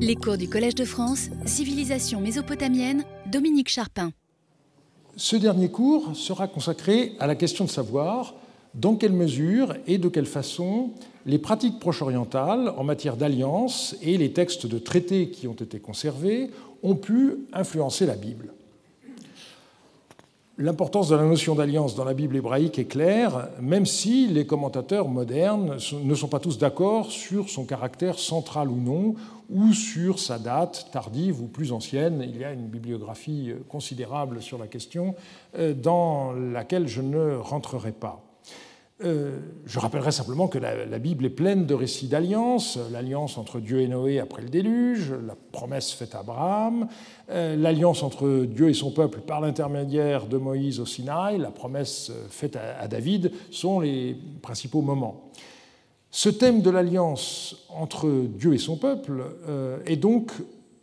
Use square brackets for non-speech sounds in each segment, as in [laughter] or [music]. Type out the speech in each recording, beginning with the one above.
Les cours du Collège de France, Civilisation mésopotamienne, Dominique Charpin. Ce dernier cours sera consacré à la question de savoir dans quelle mesure et de quelle façon les pratiques proche-orientales en matière d'alliance et les textes de traités qui ont été conservés ont pu influencer la Bible. L'importance de la notion d'alliance dans la Bible hébraïque est claire, même si les commentateurs modernes ne sont pas tous d'accord sur son caractère central ou non, ou sur sa date tardive ou plus ancienne. Il y a une bibliographie considérable sur la question, euh, dans laquelle je ne rentrerai pas. Euh, je rappellerai simplement que la, Bible est pleine de récits d'alliance, l'alliance entre Dieu et Noé après le déluge, la promesse faite à Abraham, euh, l'alliance entre Dieu et son peuple par l'intermédiaire de Moïse au Sinaï, la promesse faite à, David sont les principaux moments. Ce thème de l'alliance entre Dieu et son peuple euh, est donc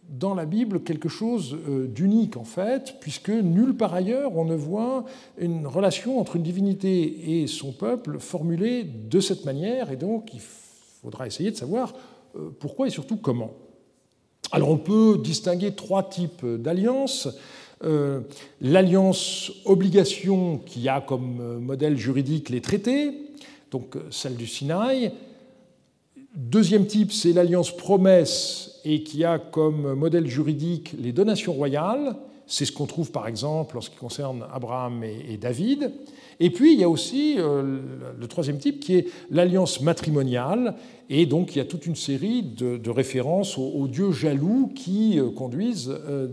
dans la Bible quelque chose euh, d'unique en fait, puisque nulle part ailleurs on ne voit une relation entre une divinité et son peuple formulée de cette manière, et donc il faudra essayer de savoir euh, pourquoi et surtout comment. Alors on peut distinguer trois types d'alliances. Euh, l'alliance obligation qui a comme modèle juridique les traités, donc celle du Sinaï. Deuxième type, c'est l'alliance promesse et qui a comme modèle juridique les donations royales. C'est ce qu'on trouve par exemple en ce qui concerne Abraham et, David. Et puis il y a aussi euh, le troisième type qui est l'alliance matrimoniale. Et donc il y a toute une série de, références aux, dieux jaloux qui euh, conduisent euh,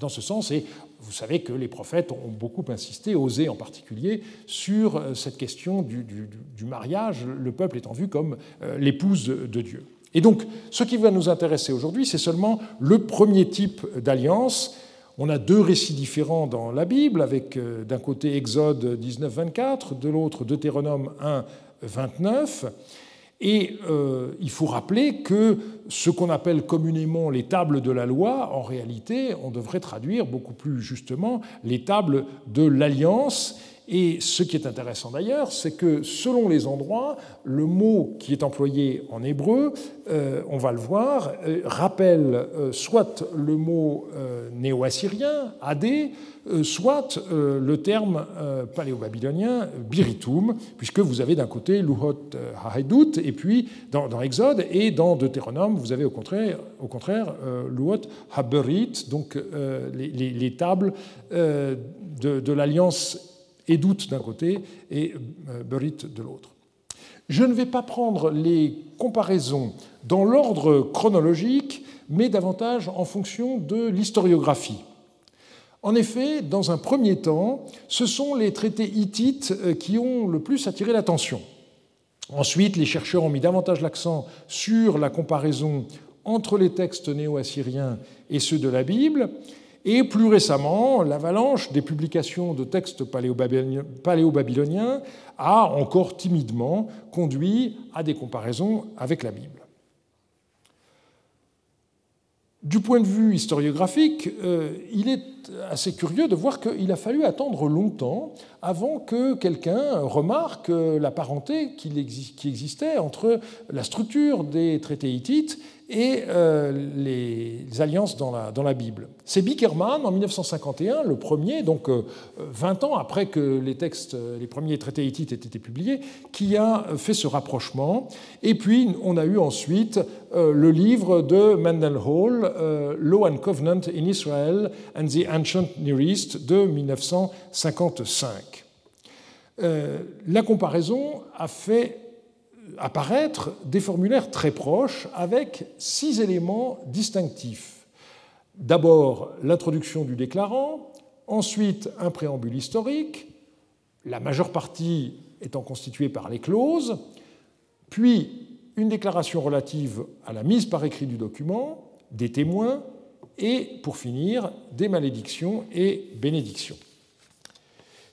dans ce sens. Et vous savez que les prophètes ont beaucoup insisté, osé en particulier, sur cette question du, du mariage, le peuple étant vu comme l'épouse de Dieu. Et donc, ce qui va nous intéresser aujourd'hui, c'est seulement le premier type d'alliance. On a deux récits différents dans la Bible, avec euh, d'un côté Exode 19-24, de l'autre Deutéronome 1-29. Et euh, il faut rappeler que ce qu'on appelle communément les tables de la loi, en réalité, on devrait traduire beaucoup plus justement les tables de l'alliance. Et ce qui est intéressant d'ailleurs, c'est que selon les endroits, le mot qui est employé en hébreu, euh, on va le voir, euh, rappelle euh, soit le mot néo-assyrien, Adé, soit le terme paléo-babylonien biritum, puisque vous avez d'un côté Luhot Haedut, et puis dans, Exode, et dans Deutéronome, vous avez au contraire, au contraire Luhot Haberit, donc les, tables de, de l'alliance et doute d'un côté et euh, Berit de l'autre. Je ne vais pas prendre les comparaisons dans l'ordre chronologique, mais davantage en fonction de l'historiographie. En effet, dans un premier temps, ce sont les traités hittites euh, qui ont le plus attiré l'attention. Ensuite, les chercheurs ont mis davantage l'accent sur la comparaison entre les textes néo-assyriens et ceux de la Bible, et plus récemment, l'avalanche des publications de textes paléo-babyloniens a encore timidement conduit à des comparaisons avec la Bible. Du point de vue historiographique, euh, il est assez curieux de voir qu'il a fallu attendre longtemps avant que quelqu'un remarque la parenté qui existait entre la structure des traités hittites et euh, les alliances dans la, Bible. C'est Bickerman, en 1951, le premier, donc 20 euh, ans après que les textes, les premiers traités hittites aient été publiés, qui a fait ce rapprochement. Et puis, on a eu ensuite euh, le livre de Mendel Hall, Law and Covenant in Israel and the Ancient Near East, de 1955. la comparaison a fait apparaître des formulaires très proches avec six éléments distinctifs. D'abord l'introduction du déclarant, ensuite un préambule historique, la majeure partie étant constituée par les clauses, puis une déclaration relative à la mise par écrit du document, des témoins, et pour finir, des malédictions et bénédictions.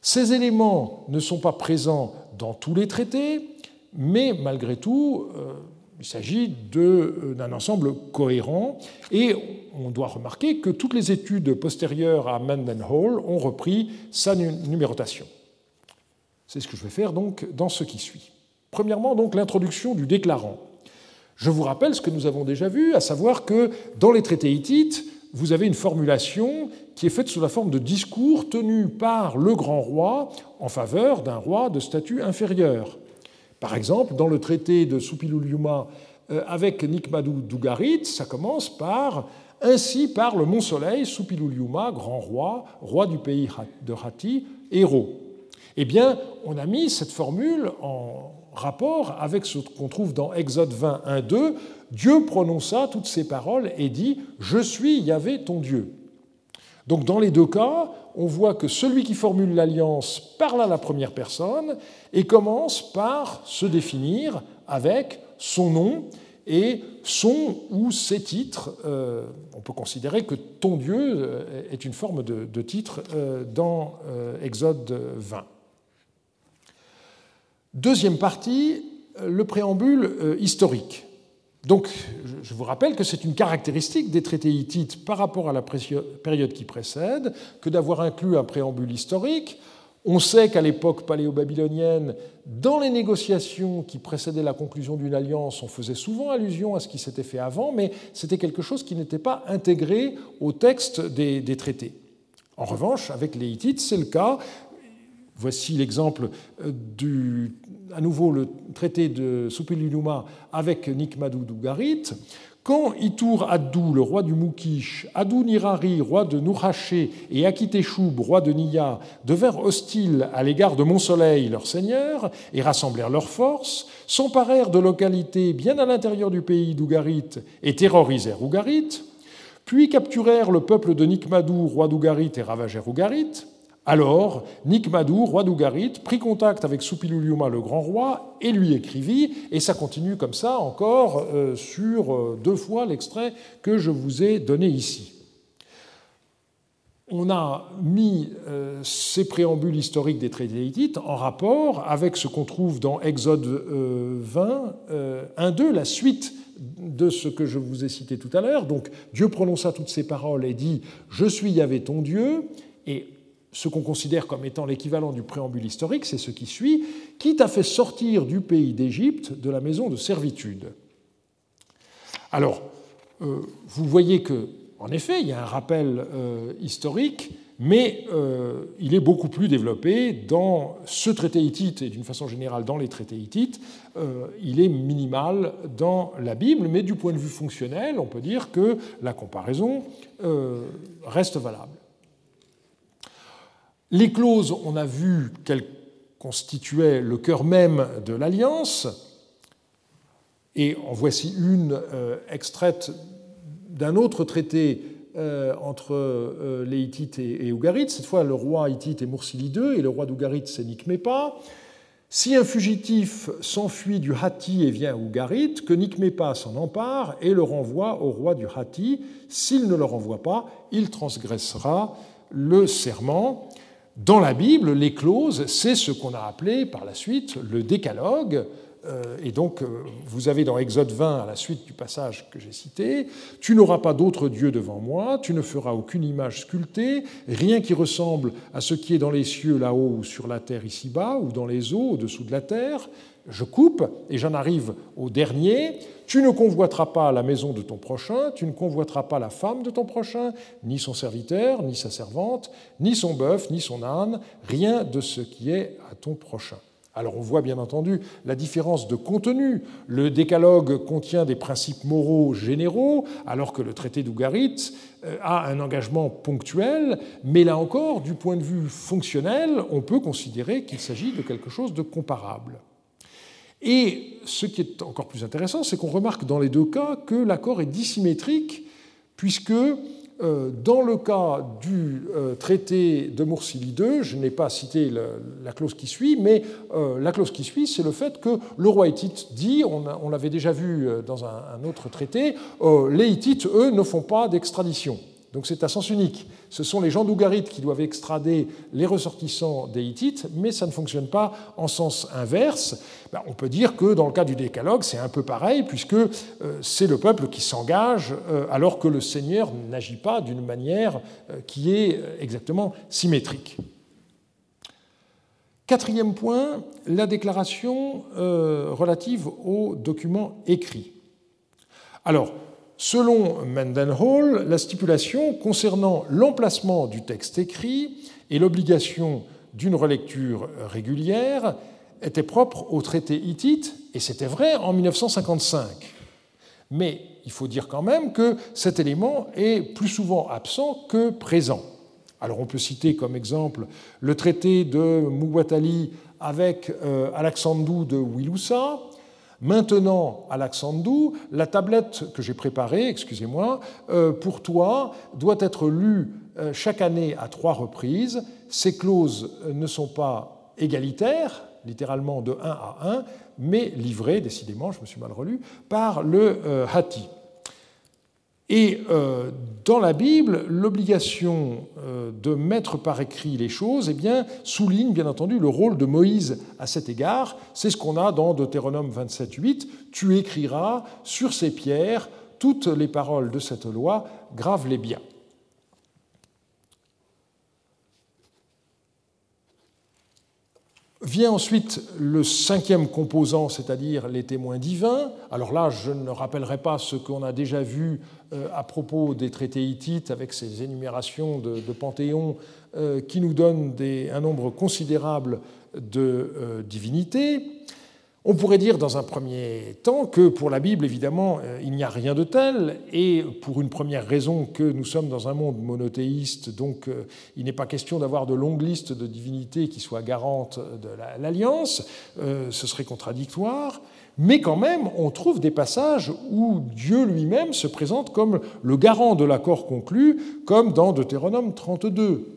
Ces éléments ne sont pas présents dans tous les traités, mais malgré tout, euh, il s'agit euh, d'un ensemble cohérent et on doit remarquer que toutes les études postérieures à Mendenhall ont repris sa numérotation. C'est ce que je vais faire dans ce qui suit. Premièrement, l'introduction du déclarant. Je vous rappelle ce que nous avons déjà vu, à savoir que dans les traités hittites, vous avez une formulation qui est faite sous la forme de discours tenus par le grand roi en faveur d'un roi de statut inférieur. Par exemple, dans le traité de Suppiluliuma euh, avec Nikmadou Dougarit, ça commence par Ainsi parle Mont Soleil, Suppiluliuma, grand roi, roi du pays de Hati, héros. Eh bien, on a mis cette formule en rapport avec ce qu'on trouve dans Exode 20, 1, 2. Dieu prononça toutes ces paroles et dit Je suis Yahvé ton Dieu. Donc, dans les deux cas, on voit que celui qui formule l'alliance parle à la première personne et commence par se définir avec son nom et son ou ses titres. Euh, on peut considérer que ton Dieu euh, est une forme de, titre euh, dans Exode 20. Deuxième partie, le préambule historique. Donc, je vous rappelle que c'est une caractéristique des traités hittites par rapport à la période qui précède que d'avoir inclus un préambule historique. On sait qu'à l'époque paléo-babylonienne, dans les négociations qui précédaient la conclusion d'une alliance, on faisait souvent allusion à ce qui s'était fait avant, mais c'était quelque chose qui n'était pas intégré au texte des, des traités. En revanche, avec les Hittites, c'est le cas. Voici l'exemple euh, du, à nouveau, le traité de Supililuma avec Nikmadou Dougarit. Quand Itur Addou, le roi du Mukish, Adou Nirari, roi de Nurhaché, et Akiteshub, roi de Niya, devinrent hostiles à l'égard de Mont-Soleil, leur seigneur, et rassemblèrent leurs forces, s'emparèrent de localités bien à l'intérieur du pays d'Ougarit et terrorisèrent Ougarit, puis capturèrent le peuple de Nikmadou, roi d'Ougarit, et ravagèrent Ougarit, alors, Nikmadou, roi d'Ougarit, prit contact avec Suppiluliuma, le grand roi, et lui écrivit, et ça continue comme ça encore euh, sur euh, deux fois l'extrait que je vous ai donné ici. On a mis euh, ces préambules historiques des traités hittites en rapport avec ce qu'on trouve dans Exode 20, 1-2, la suite de ce que je vous ai cité tout à l'heure. Donc Dieu prononça toutes ces paroles et dit Je suis Yahvé ton Dieu. Et ce qu'on considère comme étant l'équivalent du préambule historique, c'est ce qui suit, qui t'a fait sortir du pays d'Égypte de la maison de servitude. Alors, euh, vous voyez que, en effet, il y a un rappel euh, historique, mais euh, il est beaucoup plus développé dans ce traité hittite et d'une façon générale dans les traités hittites. il est minimal dans la Bible, mais du point de vue fonctionnel, on peut dire que la comparaison reste valable. Les clauses, on a vu qu'elles constituaient le cœur même de l'alliance, et en voici une euh, extraite d'un autre traité euh, entre euh, les Hittites et, Ougarites. Cette fois, le roi hittite est Mursili II et le roi d'Ougarit, c'est Nikmépa. Si un fugitif s'enfuit du Hatti et vient à Ougarit, que Nikmépa s'en empare et le renvoie au roi du Hatti. S'il ne le renvoie pas, il transgressera le serment. Dans la Bible, les clauses, c'est ce qu'on a appelé par la suite le décalogue. Euh, et donc, euh, vous avez dans Exode 20, à la suite du passage que j'ai cité, Tu n'auras pas d'autre Dieu devant moi, tu ne feras aucune image sculptée, rien qui ressemble à ce qui est dans les cieux là-haut ou sur la terre ici-bas, ou dans les eaux au-dessous de la terre, je coupe et j'en arrive au dernier. Tu ne convoiteras pas la maison de ton prochain, tu ne convoiteras pas la femme de ton prochain, ni son serviteur, ni sa servante, ni son bœuf, ni son âne, rien de ce qui est à ton prochain. Alors on voit bien entendu la différence de contenu. Le décalogue contient des principes moraux généraux, alors que le traité d'Ougarit euh, a un engagement ponctuel, mais là encore, du point de vue fonctionnel, on peut considérer qu'il s'agit de quelque chose de comparable. Et ce qui est encore plus intéressant, c'est qu'on remarque dans les deux cas que l'accord est dissymétrique, puisque euh, dans le cas du euh, traité de Mursili II, je n'ai pas cité la clause qui suit, mais euh, la clause qui suit, c'est le fait que le roi hittite dit, on l'avait déjà vu dans un autre traité, les hittites, eux, ne font pas d'extradition. Donc c'est à sens unique. Ce sont les gens d'Ougarit qui doivent extrader les ressortissants des Hittites, mais ça ne fonctionne pas en sens inverse. Ben, on peut dire que dans le cas du décalogue, c'est un peu pareil, puisque euh, c'est le peuple qui s'engage, euh, alors que le Seigneur n'agit pas d'une manière euh, qui est exactement symétrique. Quatrième point, la déclaration relative aux documents écrits. Alors, selon Mendenhall, la stipulation concernant l'emplacement du texte écrit et l'obligation d'une relecture régulière était propre au traité hittite, et c'était vrai en 1955. Mais il faut dire quand même que cet élément est plus souvent absent que présent. Alors on peut citer comme exemple le traité de Muwatali avec euh, Alexandou de Wilusa. Maintenant, Alexandou, la tablette que j'ai préparée, excusez-moi, euh, pour toi, doit être lue euh, chaque année à trois reprises. Ces clauses ne sont pas égalitaires, littéralement de 1 à 1, mais livrées, décidément, je me suis mal relu, par le Hati. Et euh, dans la Bible, l'obligation euh, de mettre par écrit les choses eh bien, souligne bien entendu le rôle de Moïse à cet égard. C'est ce qu'on a dans Deutéronome 27.8. Tu écriras sur ces pierres toutes les paroles de cette loi, grave-les bien. Vient ensuite le cinquième composant, c'est-à-dire les témoins divins. Alors là, je ne rappellerai pas ce qu'on a déjà vu euh, à propos des traités hittites avec ces énumérations de, panthéons euh, qui nous donnent un nombre considérable de euh, divinités. On pourrait dire dans un premier temps que pour la Bible, évidemment, euh, il n'y a rien de tel, et pour une première raison que nous sommes dans un monde monothéiste, donc euh, il n'est pas question d'avoir de longues listes de divinités qui soient garantes de l'alliance, euh, ce serait contradictoire, mais quand même, on trouve des passages où Dieu lui-même se présente comme le garant de l'accord conclu, comme dans Deutéronome 32.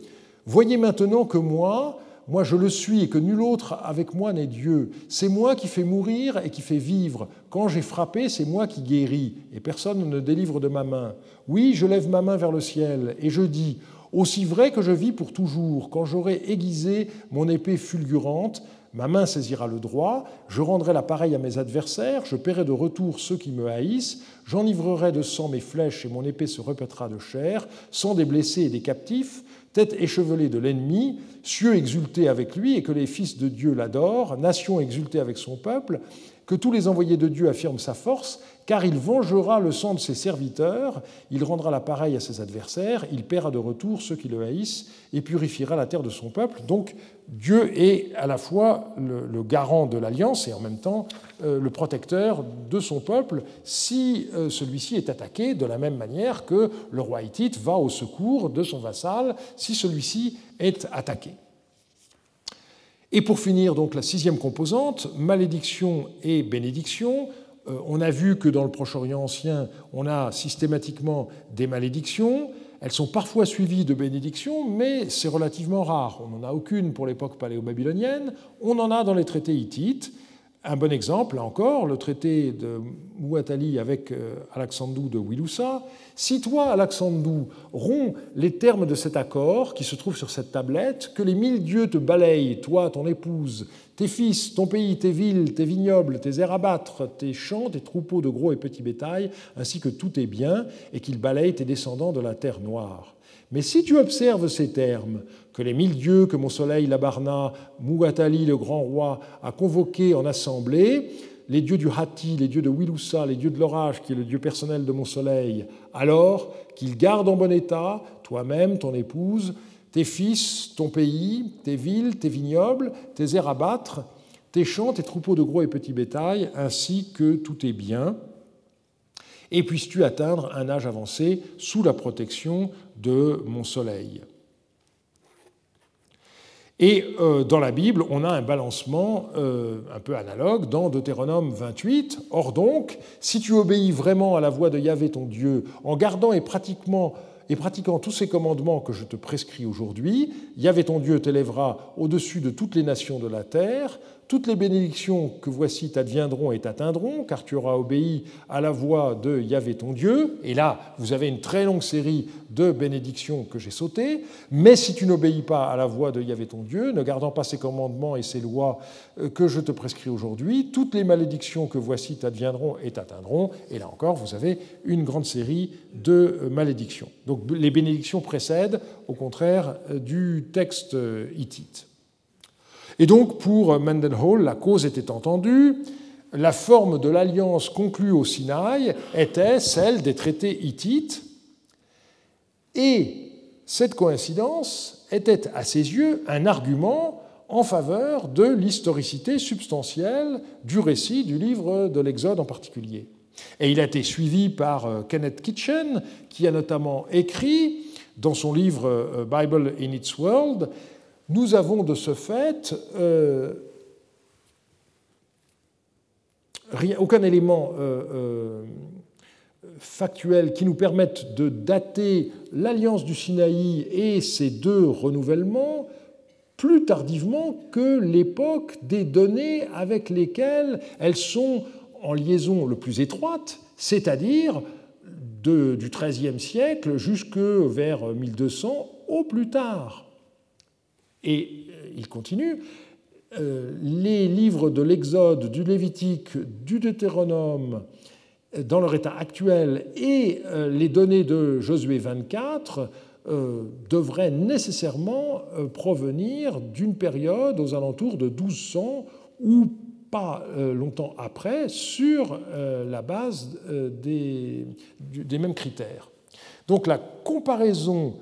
Voyez maintenant que moi, moi je le suis et que nul autre avec moi n'est Dieu. C'est moi qui fais mourir et qui fais vivre. Quand j'ai frappé, c'est moi qui guéris, et personne ne délivre de ma main. Oui, je lève ma main vers le ciel, et je dis, aussi vrai que je vis pour toujours, quand j'aurai aiguisé mon épée fulgurante, ma main saisira le droit, je rendrai la pareille à mes adversaires, je paierai de retour ceux qui me haïssent, j'enivrerai de sang mes flèches et mon épée se répétera de chair, sans des blessés et des captifs, tête échevelée de l'ennemi, cieux exultés avec lui et que les fils de Dieu l'adorent, nation exultée avec son peuple, que tous les envoyés de Dieu affirment sa force, car il vengera le sang de ses serviteurs, il rendra la pareille à ses adversaires, il paiera de retour ceux qui le haïssent et purifiera la terre de son peuple. Donc Dieu est à la fois le, garant de l'alliance et en même temps euh, le protecteur de son peuple si euh, celui-ci est attaqué, de la même manière que le roi hittite va au secours de son vassal si celui-ci est attaqué. Et pour finir, donc la sixième composante, malédiction et bénédiction. Euh, on a vu que dans le Proche-Orient ancien, on a systématiquement des malédictions. Elles sont parfois suivies de bénédictions, mais c'est relativement rare. On n'en a aucune pour l'époque paléo-babylonienne. On en a dans les traités hittites. Un bon exemple, là encore, le traité de Muatali avec euh, Alexandou de Wilusa. Si toi, Alexandou, romps les termes de cet accord qui se trouve sur cette tablette, que les mille dieux te balayent, toi, ton épouse, tes fils, ton pays, tes villes, tes vignobles, tes airs tes champs, tes troupeaux de gros et petits bétails, ainsi que tous tes biens, et qu'ils balayent tes descendants de la terre noire. Mais si tu observes ces termes, que les mille dieux que mon soleil Labarna, Mugatali le grand roi, a convoqués en assemblée, les dieux du Hati, les dieux de Wilusa, les dieux de l'orage, qui est le dieu personnel de mon soleil, alors qu'ils gardent en bon état, toi-même, ton épouse, tes fils, ton pays, tes villes, tes vignobles, tes airs à battre, tes champs, tes troupeaux de gros et petits bétails, ainsi que tous tes biens, et puisses-tu atteindre un âge avancé sous la protection de mon soleil. Et euh, dans la Bible, on a un balancement euh, un peu analogue dans Deutéronome 28. Or donc, si tu obéis vraiment à la voix de Yahvé ton Dieu, en gardant et et pratiquant tous ces commandements que je te prescris aujourd'hui, Yahvé ton Dieu t'élèvera au-dessus de toutes les nations de la terre, toutes les bénédictions que voici t'adviendront et t'atteindront, car tu auras obéi à la voix de Yahvé ton Dieu. Et là, vous avez une très longue série de bénédictions que j'ai sautées. Mais si tu n'obéis pas à la voix de Yahvé ton Dieu, ne gardant pas ses commandements et ses lois euh, que je te prescris aujourd'hui, toutes les malédictions que voici t'adviendront et t'atteindront. Et là encore, vous avez une grande série de euh, malédictions. Donc les bénédictions précèdent, au contraire, euh, du texte hittite. Et donc, pour Mendenhall, la cause était entendue. la forme de l'alliance conclue au Sinaï était celle des traités hittites, et cette coïncidence était à ses yeux un argument en faveur de l'historicité substantielle du récit du livre de l'Exode en particulier. Et il a été suivi par euh, Kenneth Kitchen, qui a notamment écrit dans son livre euh, Bible in its World, nous avons de ce fait euh, aucun élément factuel qui nous permette de dater l'alliance du Sinaï et ces deux renouvellements plus tardivement que l'époque des données avec lesquelles elles sont en liaison le plus étroite, c'est-à-dire du XIIIe siècle jusque vers 1200 au plus tard. Et euh, il continue, euh, les livres de l'Exode, du Lévitique, du Deutéronome, dans leur état actuel, et euh, les données de Josué 24 devraient nécessairement provenir d'une période aux alentours de 1200 ou pas euh, longtemps après sur euh, la base euh, des, des mêmes critères. Donc la comparaison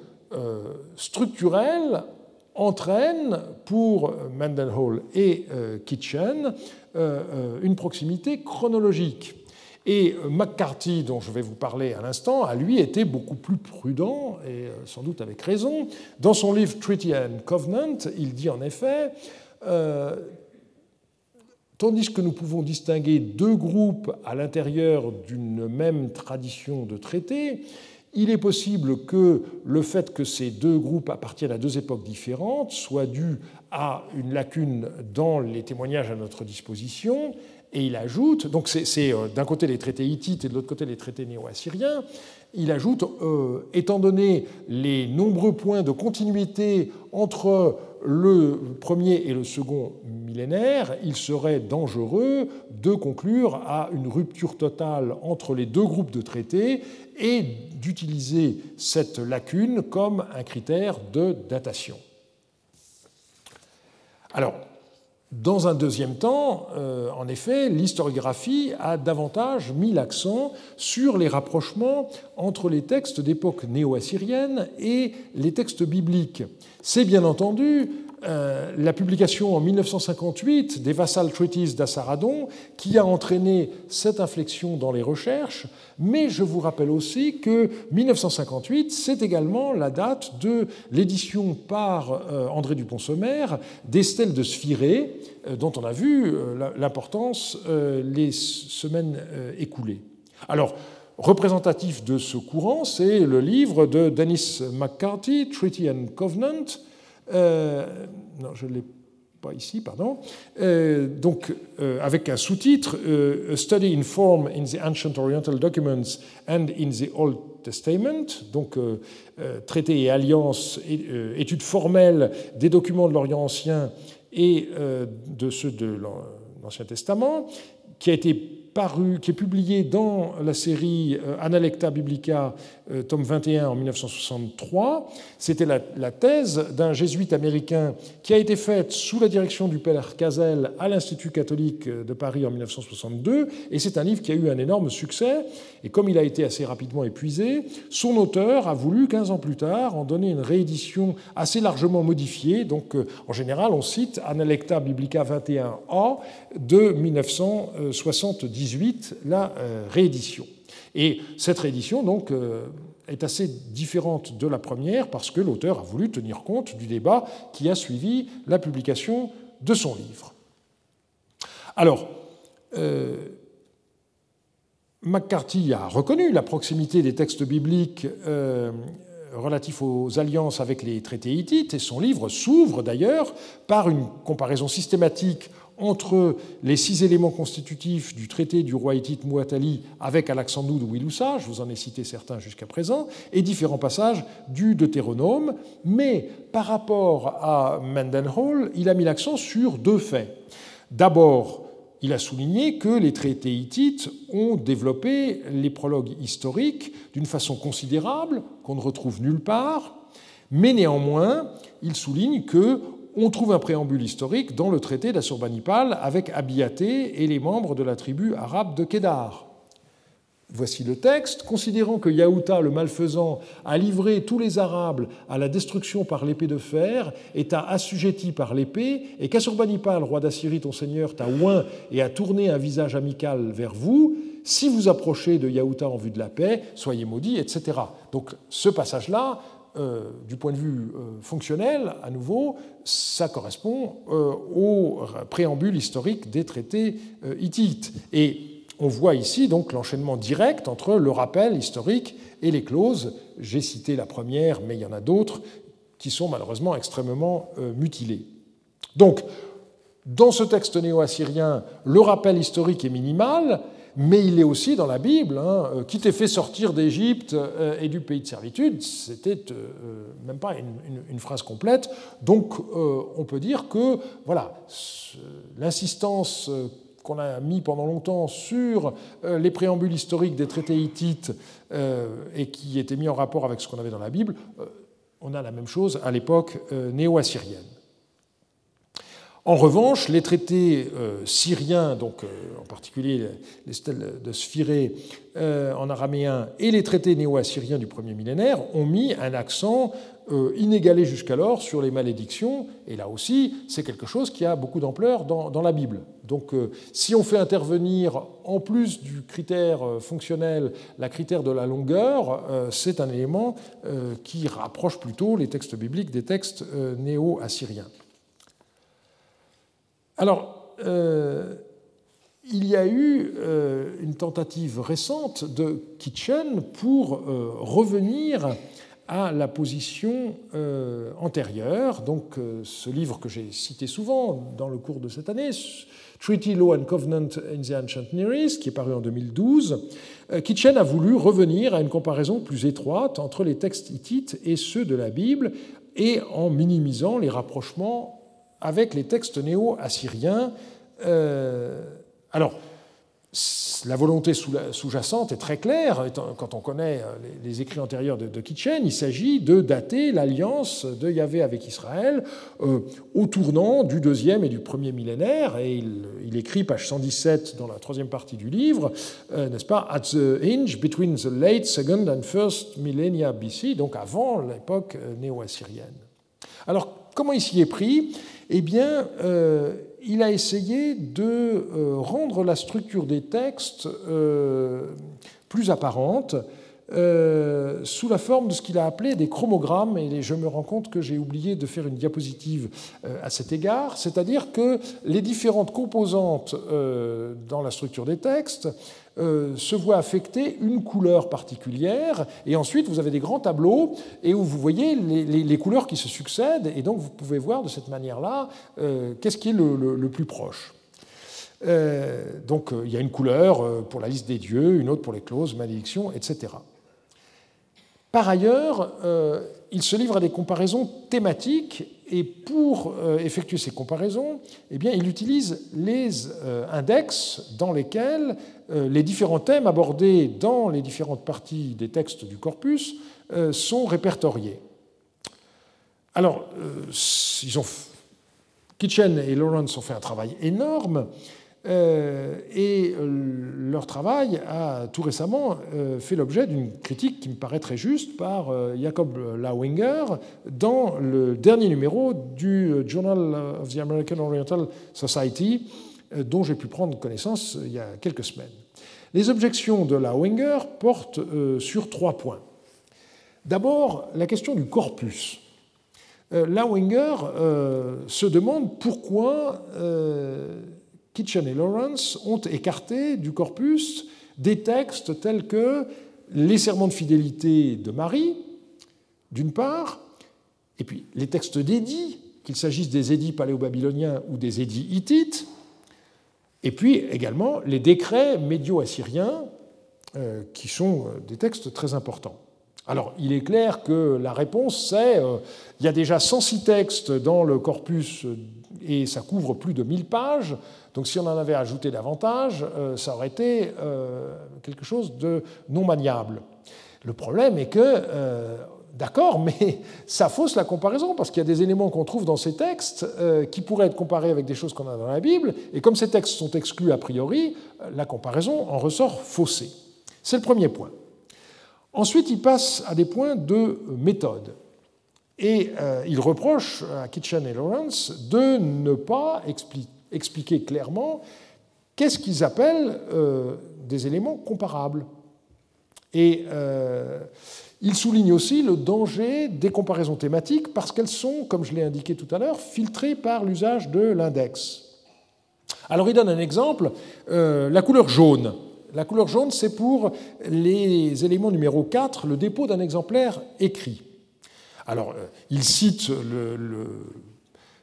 structurelle entraîne pour Mendenhall et Kitchen une proximité chronologique. Et McCarthy, dont je vais vous parler à l'instant, a lui été beaucoup plus prudent, et sans doute avec raison. Dans son livre Treaty and Covenant, il dit en effet Tandis que nous pouvons distinguer deux groupes à l'intérieur d'une même tradition de traité, il est possible que le fait que ces deux groupes appartiennent à deux époques différentes soit dû à une lacune dans les témoignages à notre disposition. Et il ajoute, donc c'est euh, d'un côté les traités hittites et de l'autre côté les traités néo-assyriens, il ajoute, euh, étant donné les nombreux points de continuité entre le premier et le second millénaire, il serait dangereux de conclure à une rupture totale entre les deux groupes de traités et d'utiliser cette lacune comme un critère de datation. Alors, dans un deuxième temps, euh, en effet, l'historiographie a davantage mis l'accent sur les rapprochements entre les textes d'époque néo-assyrienne et les textes bibliques. C'est bien entendu euh, la publication en 1958 des Vassal Treaties d'Assaradon qui a entraîné cette inflexion dans les recherches, mais je vous rappelle aussi que 1958, c'est également la date de l'édition par euh, André Dupont-Sommer d'Estelle de Sphiré, euh, dont on a vu l'importance les semaines écoulées. Alors, représentatif de ce courant, c'est le livre de Dennis McCarthy, Treaty and Covenant, euh, non, je ne l'ai pas ici, pardon. Euh, donc, euh, avec un sous-titre A Study in Form in the Ancient Oriental Documents and in the Old Testament, donc traité et alliance, étude formelle des documents de l'Orient ancien et de ceux de l'Ancien Testament, qui a été qui est publié dans la série euh, Analecta Biblica, euh, tome 21 en 1963. C'était la, thèse d'un jésuite américain qui a été faite sous la direction du père Cazel à l'Institut catholique de Paris en 1962. Et c'est un livre qui a eu un énorme succès. Et comme il a été assez rapidement épuisé, son auteur a voulu, 15 ans plus tard, en donner une réédition assez largement modifiée. Donc, euh, en général, on cite Analecta Biblica 21a de 1970 la euh, réédition. Et cette réédition, donc, euh, est assez différente de la première parce que l'auteur a voulu tenir compte du débat qui a suivi la publication de son livre. Alors, euh, McCarthy a reconnu la proximité des textes bibliques relatifs aux alliances avec les traités hittites, et son livre s'ouvre d'ailleurs par une comparaison systématique entre les six éléments constitutifs du traité du roi hittite Muatali avec Alexandre de Wilusa, je vous en ai cité certains jusqu'à présent, et différents passages du Deutéronome, mais par rapport à Mendenhall, il a mis l'accent sur deux faits. D'abord, il a souligné que les traités hittites ont développé les prologues historiques d'une façon considérable, qu'on ne retrouve nulle part, mais néanmoins, il souligne que on trouve un préambule historique dans le traité d'Assurbanipal avec Abiaté et les membres de la tribu arabe de Kédar. Voici le texte. Considérant que Yahuta, le malfaisant, a livré tous les Arabes à la destruction par l'épée de fer et t'a assujetti par l'épée, et qu'Assurbanipal, roi d'Assyrie, ton seigneur, t'a oint et a tourné un visage amical vers vous, si vous approchez de Yahuta en vue de la paix, soyez maudits, etc. Donc ce passage-là, du point de vue euh, fonctionnel, à nouveau, ça correspond euh, au préambule historique des traités hittites. Et on voit ici donc l'enchaînement direct entre le rappel historique et les clauses. J'ai cité la première, mais il y en a d'autres qui sont malheureusement extrêmement euh, mutilées. Donc, dans ce texte néo-assyrien, le rappel historique est minimal, mais il est aussi dans la Bible, hein, euh, qui t'est fait sortir d'Égypte euh, et du pays de servitude, c'était même pas une, phrase complète. Donc on peut dire que voilà, l'insistance qu'on a mis pendant longtemps sur euh, les préambules historiques des traités hittites euh, et qui étaient mis en rapport avec ce qu'on avait dans la Bible, euh, on a la même chose à l'époque néo-assyrienne. En revanche, les traités syriens, donc en particulier les stèles de Sphirée en araméen et les traités néo-assyriens du premier millénaire, ont mis un accent euh, inégalé jusqu'alors sur les malédictions, et là aussi, c'est quelque chose qui a beaucoup d'ampleur dans, la Bible. Donc, euh, si on fait intervenir, en plus du critère euh, fonctionnel, la critère de la longueur, c'est un élément qui rapproche plutôt les textes bibliques des textes néo-assyriens. Alors, il y a eu une tentative récente de Kitchen pour revenir à la position euh, antérieure. Donc, euh, ce livre que j'ai cité souvent dans le cours de cette année, Treaty Law and Covenant in the Ancient Near East, qui est paru en 2012, euh, Kitchen a voulu revenir à une comparaison plus étroite entre les textes hittites et ceux de la Bible, et en minimisant les rapprochements avec les textes néo-assyriens. alors, la volonté sous-jacente est très claire. Quand on connaît euh, les écrits antérieurs de Kitchen, il s'agit de dater l'alliance de Yahvé avec Israël euh, au tournant du deuxième et du premier millénaire. Et il, écrit, page 117 dans la troisième partie du livre, euh, n'est-ce pas, At the hinge between the late second and first millennia BC, donc avant l'époque néo-assyrienne. Alors, comment il s'y est pris? Eh bien, il a essayé de euh, rendre la structure des textes euh, plus apparente euh, sous la forme de ce qu'il a appelé des chromogrammes, et je me rends compte que j'ai oublié de faire une diapositive à cet égard, c'est-à-dire que les différentes composantes dans la structure des textes euh, se voit affecter une couleur particulière, et ensuite vous avez des grands tableaux, et où vous voyez les, couleurs qui se succèdent, et donc vous pouvez voir de cette manière-là euh, qu'est-ce qui est le, plus proche. Euh, donc il y a une couleur pour la liste des dieux, une autre pour les clauses, malédictions, etc. Par ailleurs, il se livre à des comparaisons thématiques et pour euh, effectuer ces comparaisons, eh il utilise les euh, index dans lesquels euh, les différents thèmes abordés dans les différentes parties des textes du corpus sont répertoriés. Alors, Kitchen et Lawrence ont fait un travail énorme. Euh, et euh, leur travail a tout récemment euh, fait l'objet d'une critique qui me paraît très juste par Jacob Lauinger dans le dernier numéro du Journal of the American Oriental Society, dont j'ai pu prendre connaissance il y a quelques semaines. Les objections de Lauinger portent sur trois points. D'abord, la question du corpus. Lauinger se demande pourquoi Kitchen et Lawrence ont écarté du corpus des textes tels que les serments de fidélité de Marie, d'une part, et puis les textes d'édits, qu'il s'agisse des édits paléo-babyloniens ou des édits hittites, et puis également les décrets médio-assyriens, euh, qui sont euh, des textes très importants. Alors, il est clair que la réponse, c'est euh, il y a déjà 106 textes dans le corpus et ça couvre plus de 1000 pages. Donc si on en avait ajouté davantage, euh, ça aurait été euh, quelque chose de non maniable. Le problème est que, euh, D'accord, [laughs] mais ça fausse la comparaison, parce qu'il y a des éléments qu'on trouve dans ces textes qui pourraient être comparés avec des choses qu'on a dans la Bible, et comme ces textes sont exclus a priori, la comparaison en ressort faussée. C'est le premier point. Ensuite, il passe à des points de méthode. Et euh, il reproche à Kitchen et Lawrence de ne pas expliquer clairement qu'est-ce qu'ils appellent des éléments comparables. Et il souligne aussi le danger des comparaisons thématiques parce qu'elles sont, comme je l'ai indiqué tout à l'heure, filtrées par l'usage de l'index. Alors il donne un exemple, euh, la couleur jaune. La couleur jaune, c'est pour les éléments numéro 4, le dépôt d'un exemplaire écrit. Alors, euh, il cite le,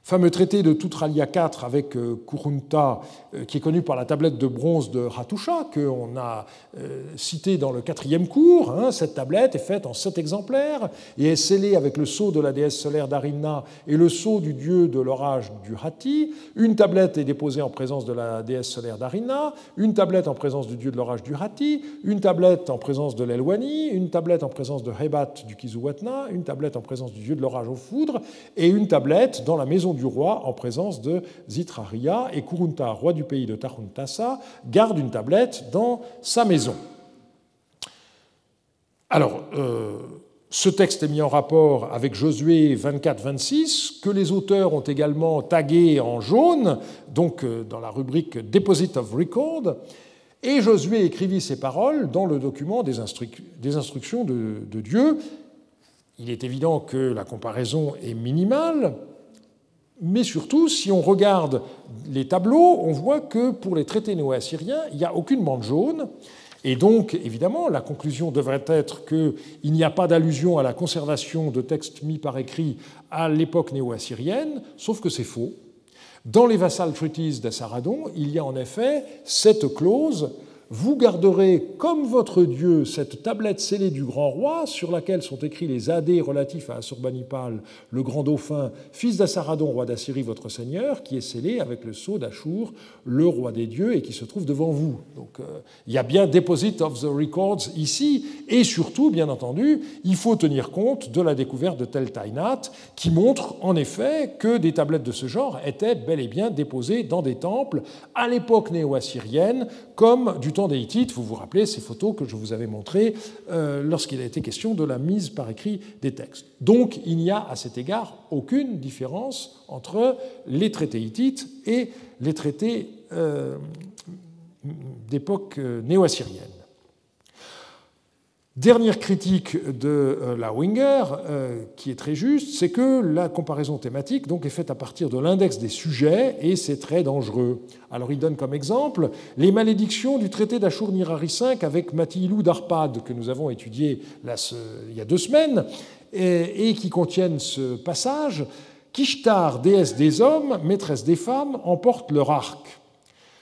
fameux traité de Tutralia IV avec euh, Kurunta, euh, qui est connu par la tablette de bronze de Hattusha, qu'on a euh, cité dans le quatrième cours. Hein. Cette tablette est faite en sept exemplaires et est scellée avec le sceau de la déesse solaire d'Arinna et le sceau du dieu de l'orage du Hati. Une tablette est déposée en présence de la déesse solaire d'Arinna, une tablette en présence du dieu de l'orage du Hati, une tablette en présence de l'Elwani, une tablette en présence de Hebat du Kizuwatna, une tablette en présence du dieu de l'orage aux foudres et une tablette dans la maison du roi en présence de Zitraria, et Kurunta, roi du pays de Tahuntasa, garde une tablette dans sa maison. Alors, euh, ce texte est mis en rapport avec Josué 24-26, que les auteurs ont également tagué en jaune, donc euh, dans la rubrique Deposit of Record, et Josué écrivit ces paroles dans le document des, instructions de Dieu. Il est évident que la comparaison est minimale, mais surtout, si on regarde les tableaux, on voit que pour les traités néo-assyriens, il n'y a aucune bande jaune. Et donc, évidemment, la conclusion devrait être qu'il n'y a pas d'allusion à la conservation de textes mis par écrit à l'époque néo-assyrienne, sauf que c'est faux. Dans les Vassal Treaties d'Assaradon, il y a en effet cette clause vous garderez comme votre Dieu cette tablette scellée du grand roi sur laquelle sont écrits les adés relatifs à Assurbanipal, le grand dauphin, fils d'Assaradon, roi d'Assyrie, votre Seigneur, qui est scellé avec le sceau d'Achour, le roi des dieux, et qui se trouve devant vous. Donc euh, il y a bien Deposit of the Records ici, et surtout, bien entendu, il faut tenir compte de la découverte de Tel Tainat, qui montre en effet que des tablettes de ce genre étaient bel et bien déposées dans des temples à l'époque néo-assyrienne, comme du des Hittites. Vous vous rappelez ces photos que je vous avais montrées euh, lorsqu'il a été question de la mise par écrit des textes. Donc il n'y a à cet égard aucune différence entre les traités hittites et les traités euh, d'époque euh, néo-assyrienne. Dernière critique de euh, la Winger, euh, qui est très juste, c'est que la comparaison thématique donc, est faite à partir de l'index des sujets et c'est très dangereux. Alors il donne comme exemple les malédictions du traité d'Ashur-Nirari V avec Matilou d'Arpad, que nous avons étudié il y a deux semaines, et, et qui contiennent ce passage Kishtar, déesse des hommes, maîtresse des femmes, emporte leur arc.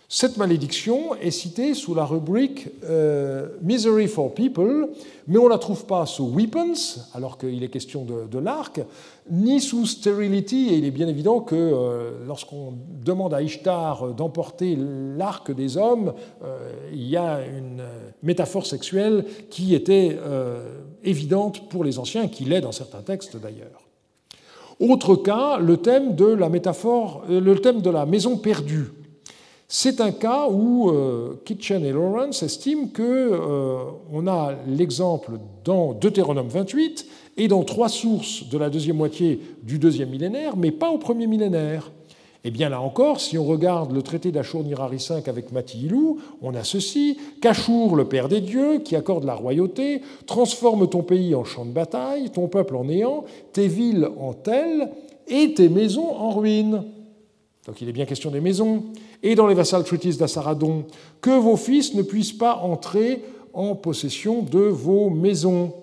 Cette malédiction est citée sous la rubrique euh, Misery for People, mais on ne la trouve pas sous Weapons, alors qu'il est question de, l'arc, ni sous Sterility, et il est bien évident que euh, lorsqu'on demande à Ishtar d'emporter l'arc des hommes, euh, il y a une métaphore sexuelle qui était évidente pour les anciens, qui l'est dans certains textes d'ailleurs. Autre cas, le thème de la métaphore, le thème de la maison perdue. C'est un cas où euh, Kitchen et Lawrence estiment qu'on euh, a l'exemple dans Deutéronome 28 et dans trois sources de la deuxième moitié du deuxième millénaire, mais pas au premier millénaire. Et eh bien là encore, si on regarde le traité d'Achour-Nirari V avec Matihilou, on a ceci qu'Achour, le père des dieux, qui accorde la royauté, transforme ton pays en champ de bataille, ton peuple en néant, tes villes en telles et tes maisons en ruines. Donc il est bien question des maisons. Et dans les Vassal Treaties d'Assaradon, que vos fils ne puissent pas entrer en possession de vos maisons.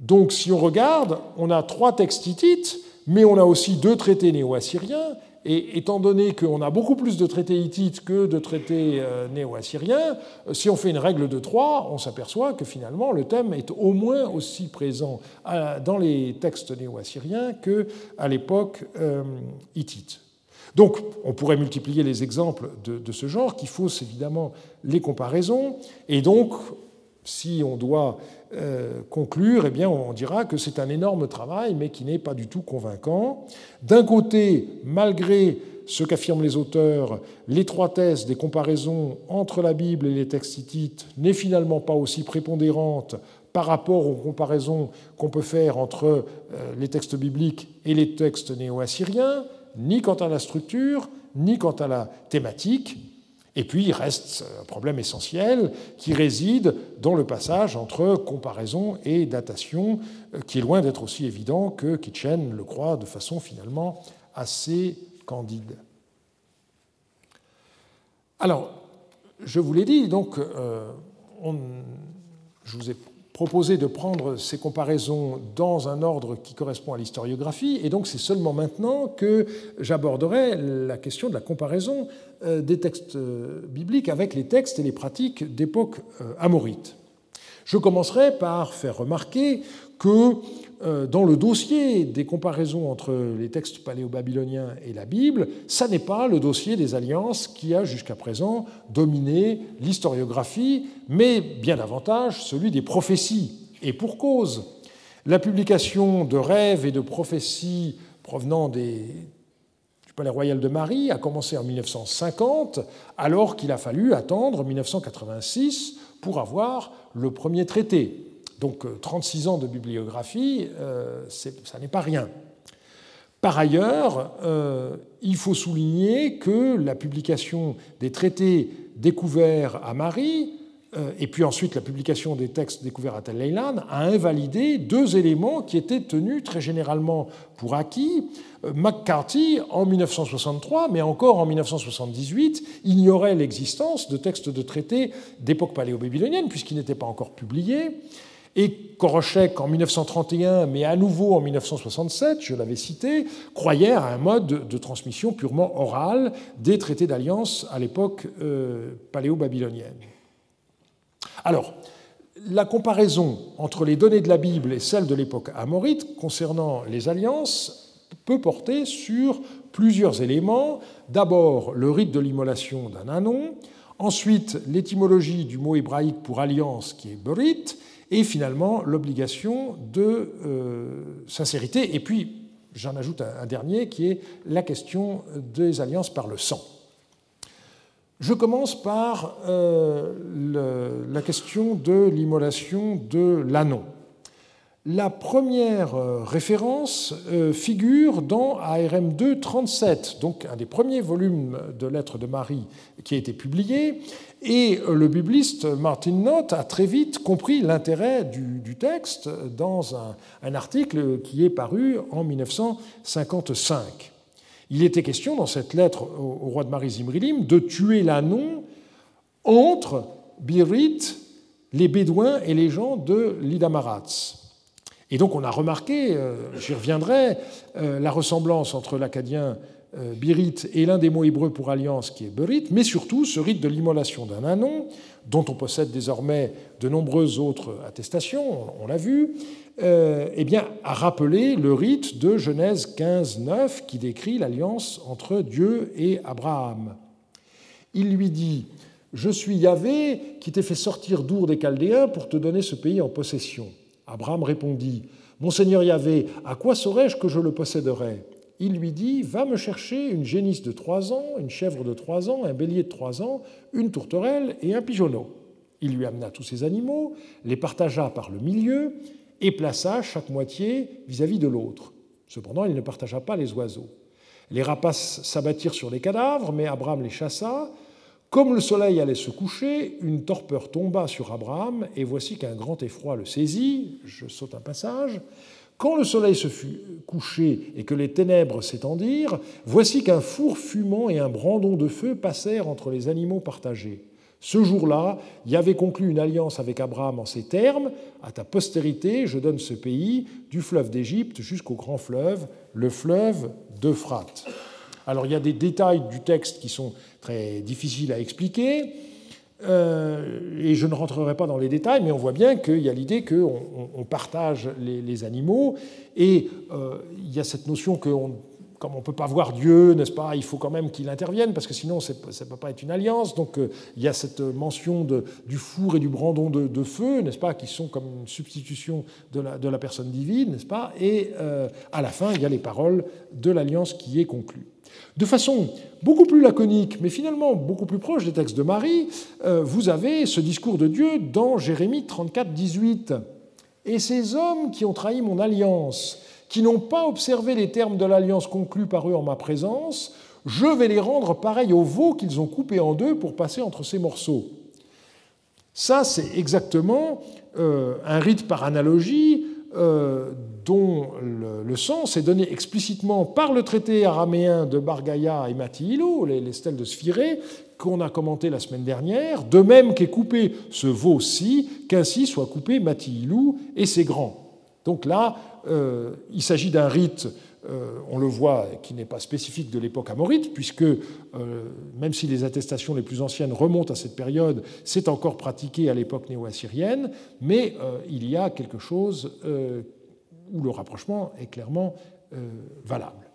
Donc si on regarde, on a trois textes hittites, mais on a aussi deux traités néo-assyriens. Et étant donné qu'on a beaucoup plus de traités hittites que de traités euh, néo-assyriens, euh, si on fait une règle de trois, on s'aperçoit que finalement le thème est au moins aussi présent euh, dans les textes néo-assyriens qu'à l'époque hittite. Donc, on pourrait multiplier les exemples de, ce genre qui faussent évidemment les comparaisons. Et donc, si on doit euh, conclure, eh on dira que c'est un énorme travail, mais qui n'est pas du tout convaincant. D'un côté, malgré ce qu'affirment les auteurs, l'étroitesse des comparaisons entre la Bible et les textes hittites n'est finalement pas aussi prépondérante par rapport aux comparaisons qu'on peut faire entre euh, les textes bibliques et les textes néo-assyriens, ni quant à la structure, ni quant à la thématique. Et puis il reste un problème essentiel qui réside dans le passage entre comparaison et datation, euh, qui est loin d'être aussi évident que Kitchen le croit de façon finalement assez candide. Alors, je vous l'ai dit, donc, euh, je vous ai proposé de prendre ces comparaisons dans un ordre qui correspond à l'historiographie, et donc c'est seulement maintenant que j'aborderai la question de la comparaison euh, des textes euh, bibliques avec les textes et les pratiques d'époque euh, amorite. Je commencerai par faire remarquer que euh, dans le dossier des comparaisons entre les textes paléo-babyloniens et la Bible, ça n'est pas le dossier des alliances qui a jusqu'à présent dominé l'historiographie, mais bien davantage celui des prophéties. Et pour cause, la publication de rêves et de prophéties provenant des, du Palais royal de Marie a commencé en 1950, alors qu'il a fallu attendre 1986 pour avoir le premier traité. Donc 36 euh, ans de bibliographie, euh, ça n'est pas rien. Par ailleurs, euh, il faut souligner que la publication des traités découverts à Marie, et puis ensuite la publication des textes découverts à Tel Leilan, a invalidé deux éléments qui étaient tenus très généralement pour acquis. McCarthy, en 1963, mais encore en 1978, ignorait l'existence de textes de traités d'époque paléo-babylonienne, puisqu'ils n'étaient pas encore publiés. Et Korochek, en 1931, mais à nouveau en 1967, je l'avais cité, croyait à un mode de transmission purement orale des traités d'alliance à l'époque euh, paléo-babylonienne. Alors, la comparaison entre les données de la Bible et celles de l'époque amorite concernant les alliances peut porter sur plusieurs éléments. D'abord, le rite de l'immolation d'un anon, ensuite l'étymologie du mot hébraïque pour alliance qui est berit, et finalement l'obligation de euh, sincérité. Et puis, j'en ajoute un, dernier qui est la question des alliances par le sang. Je commence par euh, la question de l'immolation de l'annon. La première euh, référence figure dans ARM 2 37, donc un des premiers volumes de Lettres de Marie qui a été publié, et le bibliste Martin Knott a très vite compris l'intérêt du, texte dans un, article qui est paru en 1955. Il était question dans cette lettre au, roi de Marie de tuer l'annon entre Birit, les Bédouins et les gens de l'Idamarats. Et donc on a remarqué, euh, j'y reviendrai, euh, la ressemblance entre l'acadien Birit est l'un des mots hébreux pour alliance qui est Berit, mais surtout ce rite de l'immolation d'un anon, dont on possède désormais de nombreuses autres attestations, on l'a vu, euh, eh bien, a rappelé le rite de Genèse 15, 9 qui décrit l'alliance entre Dieu et Abraham. Il lui dit Je suis Yahvé qui t'ai fait sortir d'Our des Chaldéens pour te donner ce pays en possession. Abraham répondit Mon Seigneur Yahvé, à quoi saurais-je que je le posséderais? Il lui dit Va me chercher une génisse de trois ans, une chèvre de trois ans, un bélier de trois ans, une tourterelle et un pigeonneau. Il lui amena tous ces animaux, les partagea par le milieu et plaça chaque moitié vis-à-vis de l'autre. Cependant, il ne partagea pas les oiseaux. Les rapaces s'abattirent sur les cadavres, mais Abraham les chassa. Comme le soleil allait se coucher, une torpeur tomba sur Abraham, et voici qu'un grand effroi le saisit. Je saute un passage. Quand le soleil se fut couché et que les ténèbres s'étendirent, voici qu'un four fumant et un brandon de feu passèrent entre les animaux partagés. Ce jour-là, y avait conclu une alliance avec Abraham en ces termes À ta postérité, je donne ce pays, du fleuve d'Égypte jusqu'au grand fleuve, le fleuve d'Euphrate. Alors, il y a des détails du texte qui sont très difficiles à expliquer. Euh, et je ne rentrerai pas dans les détails, mais on voit bien qu'il y a l'idée qu'on partage les, animaux, et euh, il y a cette notion qu'on comme on ne peut pas voir Dieu, n'est-ce pas, il faut quand même qu'il intervienne, parce que sinon ça ne peut pas être une alliance. Donc euh, il y a cette mention du four et du brandon de, feu, n'est-ce pas, qui sont comme une substitution de la, personne divine, n'est-ce pas Et euh, à la fin, il y a les paroles de l'alliance qui est conclue. De façon beaucoup plus laconique, mais finalement beaucoup plus proche des textes de Marie, euh, vous avez ce discours de Dieu dans Jérémie 34, 18. Et ces hommes qui ont trahi mon alliance, qui n'ont pas observé les termes de l'alliance conclue par eux en ma présence, je vais les rendre pareils aux veaux qu'ils ont coupés en deux pour passer entre ces morceaux. Ça, c'est exactement euh, un rite par analogie euh, dont le, sens est donné explicitement par le traité araméen de Bargaya et Matihilo, les, les stèles de Sphirée, qu'on a commenté la semaine dernière, de même qu'est coupé ce veau-ci, qu'ainsi soit coupé Matihilou et ses grands. Donc là, euh, il s'agit d'un rite, euh, on le voit, qui n'est pas spécifique de l'époque amorite, puisque euh, même si les attestations les plus anciennes remontent à cette période, c'est encore pratiqué à l'époque néo-assyrienne, mais il y a quelque chose où le rapprochement est clairement valable.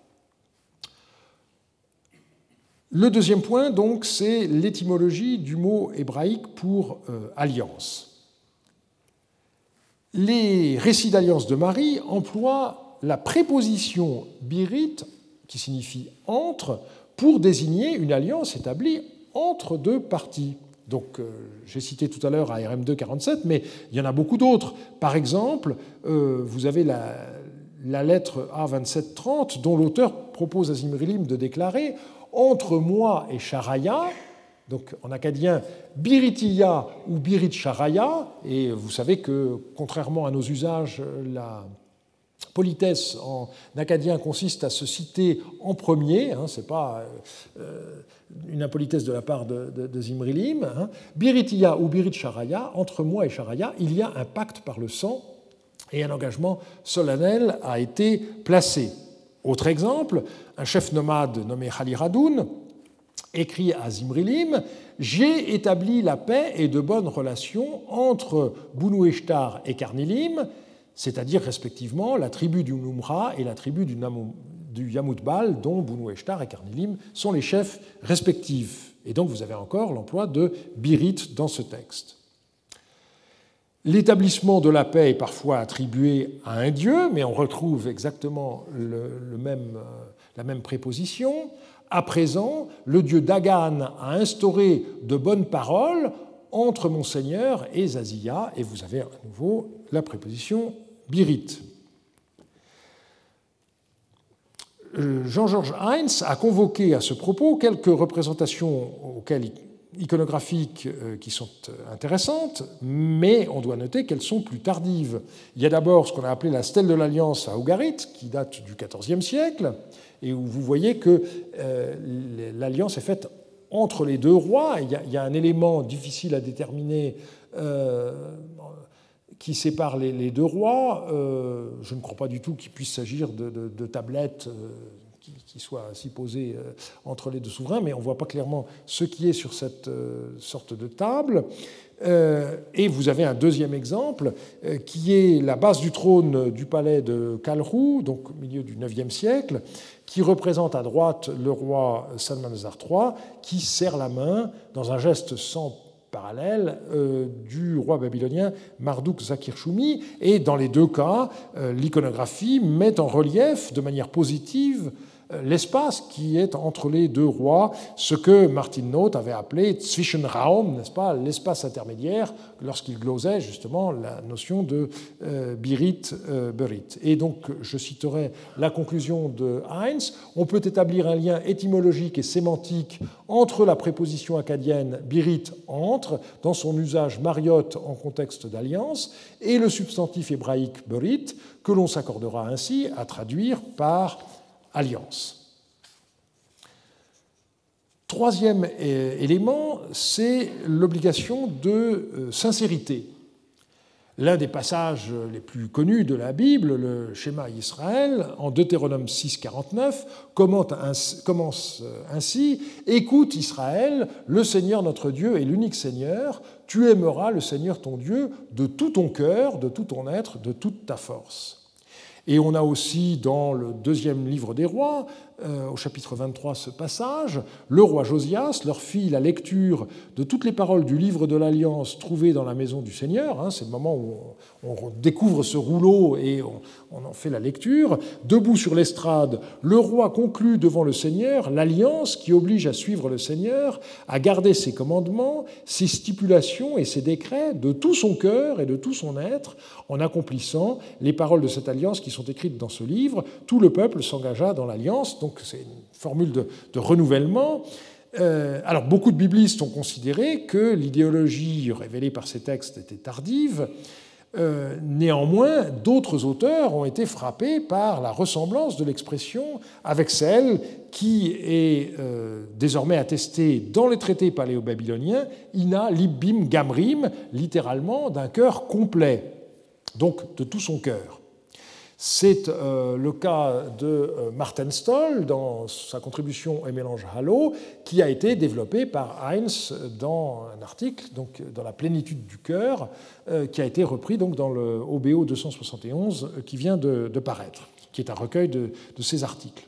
Le deuxième point, donc, c'est l'étymologie du mot hébraïque pour alliance. Les récits d'alliance de Marie emploient la préposition birite, qui signifie entre, pour désigner une alliance établie entre deux parties. Donc, euh, j'ai cité tout à l'heure ARM 247, mais il y en a beaucoup d'autres. Par exemple, euh, vous avez la, lettre A2730, dont l'auteur propose à Zimrilim de déclarer Entre moi et Charaya, donc en acadien, Biritiya ou Birit Charaya, et vous savez que contrairement à nos usages, la politesse en acadien consiste à se citer en premier, hein, ce n'est pas euh, une impolitesse de la part de, Zimrilim. Hein. Biritiya ou Birit Charaya, entre moi et Charaya, il y a un pacte par le sang et un engagement solennel a été placé. Autre exemple, un chef nomade nommé Khaliradoun écrit à Zimrilim J'ai établi la paix et de bonnes relations entre Bounou et Karnilim, c'est-à-dire respectivement la tribu du Numra et la tribu du, Yamutbal, dont Bounou et Karnilim sont les chefs respectifs. Et donc vous avez encore l'emploi de Birit dans ce texte. L'établissement de la paix est parfois attribué à un dieu, mais on retrouve exactement le, même, euh, la même préposition. À présent, le dieu Dagan a instauré de bonnes paroles entre Monseigneur et Zazia, et vous avez à nouveau la préposition birit. Euh, Jean-Georges Heinz a convoqué à ce propos quelques représentations iconographiques euh, qui sont euh, intéressantes, mais on doit noter qu'elles sont plus tardives. Il y a d'abord ce qu'on a appelé la stèle de l'Alliance à Ougarit, qui date du XIVe siècle, et où vous voyez que euh, l'alliance est faite entre les deux rois. Il y a, un élément difficile à déterminer qui sépare les, deux rois. je ne crois pas du tout qu'il puisse s'agir de tablettes qui soit ainsi posé euh, entre les deux souverains, mais on ne voit pas clairement ce qui est sur cette euh, sorte de table. Euh, et vous avez un deuxième exemple, qui est la base du trône du palais de Kalrou, donc au milieu du IXe siècle, qui représente à droite le roi Salmanazar III, qui serre la main dans un geste sans parallèle du roi babylonien Marduk Zakir Shumi. Et dans les deux cas, l'iconographie met en relief de manière positive l'espace qui est entre les deux rois, ce que Martin Noth avait appelé Zwischenraum, n'est-ce pas, l'espace intermédiaire, lorsqu'il glosait justement la notion de euh, Birit, euh. Et donc, je citerai la conclusion de Heinz. On peut établir un lien étymologique et sémantique entre la préposition acadienne Birit entre, dans son usage mariotte en contexte d'alliance, et le substantif hébraïque Berit, que l'on s'accordera ainsi à traduire par alliance. Troisième élément, c'est l'obligation de euh, sincérité. L'un des passages les plus connus de la Bible, le schéma Israël, en Deutéronome 6, 49, commence euh, ainsi Écoute Israël, le Seigneur notre Dieu est l'unique Seigneur, tu aimeras le Seigneur ton Dieu de tout ton cœur, de tout ton être, de toute ta force. Et on a aussi dans le deuxième livre des rois, au chapitre 23, ce passage, le roi Josias leur fit la lecture de toutes les paroles du livre de l'Alliance trouvées dans la maison du Seigneur. Hein, c'est le moment où on, découvre ce rouleau et on en fait la lecture. Debout sur l'estrade, le roi conclut devant le Seigneur l'alliance qui oblige à suivre le Seigneur, à garder ses commandements, ses stipulations et ses décrets de tout son cœur et de tout son être, en accomplissant les paroles de cette alliance qui sont écrites dans ce livre. Tout le peuple s'engagea dans l'alliance donc c'est une formule de, renouvellement. Euh, alors beaucoup de biblistes ont considéré que l'idéologie révélée par ces textes était tardive. Euh, néanmoins, d'autres auteurs ont été frappés par la ressemblance de l'expression avec celle qui est euh, désormais attestée dans les traités paléo-babyloniens, Ina Libbim Gamrim, littéralement d'un cœur complet, donc de tout son cœur. C'est euh, le cas de euh, Martin Stoll dans sa contribution au mélange Halo, qui a été développé par Heinz dans un article, donc dans la plénitude du cœur, euh, qui a été repris donc dans le OBO 271 qui vient de, paraître, qui est un recueil de, ces articles.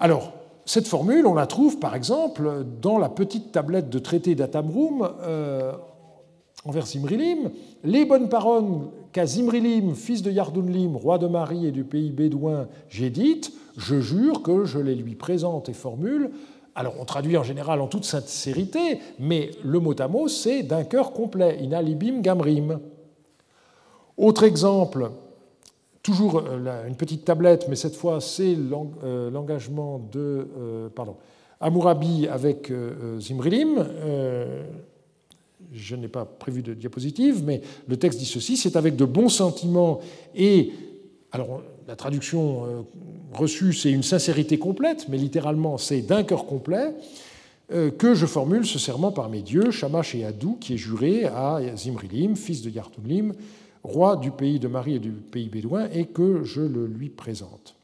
Alors, cette formule, on la trouve par exemple dans la petite tablette de traité d'Atamroum envers Zimrilim, les bonnes paroles qu'à Zimrilim, fils de Yardunlim, roi de Marie et du pays bédouin, j'ai dites, je jure que je les lui présente et formule. Alors on traduit en général en toute sincérité, mais le mot à mot, c'est d'un cœur complet, inalibim gamrim. Autre exemple, toujours euh, une petite tablette, mais cette fois c'est euh, l'engagement de euh, pardon, Amourabi avec Zimrilim je n'ai pas prévu de diapositive, mais le texte dit ceci, c'est avec de bons sentiments et, alors la traduction euh, reçue, c'est une sincérité complète, mais littéralement, c'est d'un cœur complet, euh, que je formule ce serment par mes dieux, Shamash et Adou, qui est juré à Zimrilim, fils de Yartunlim, roi du pays de Marie et du pays bédouin, et que je le lui présente.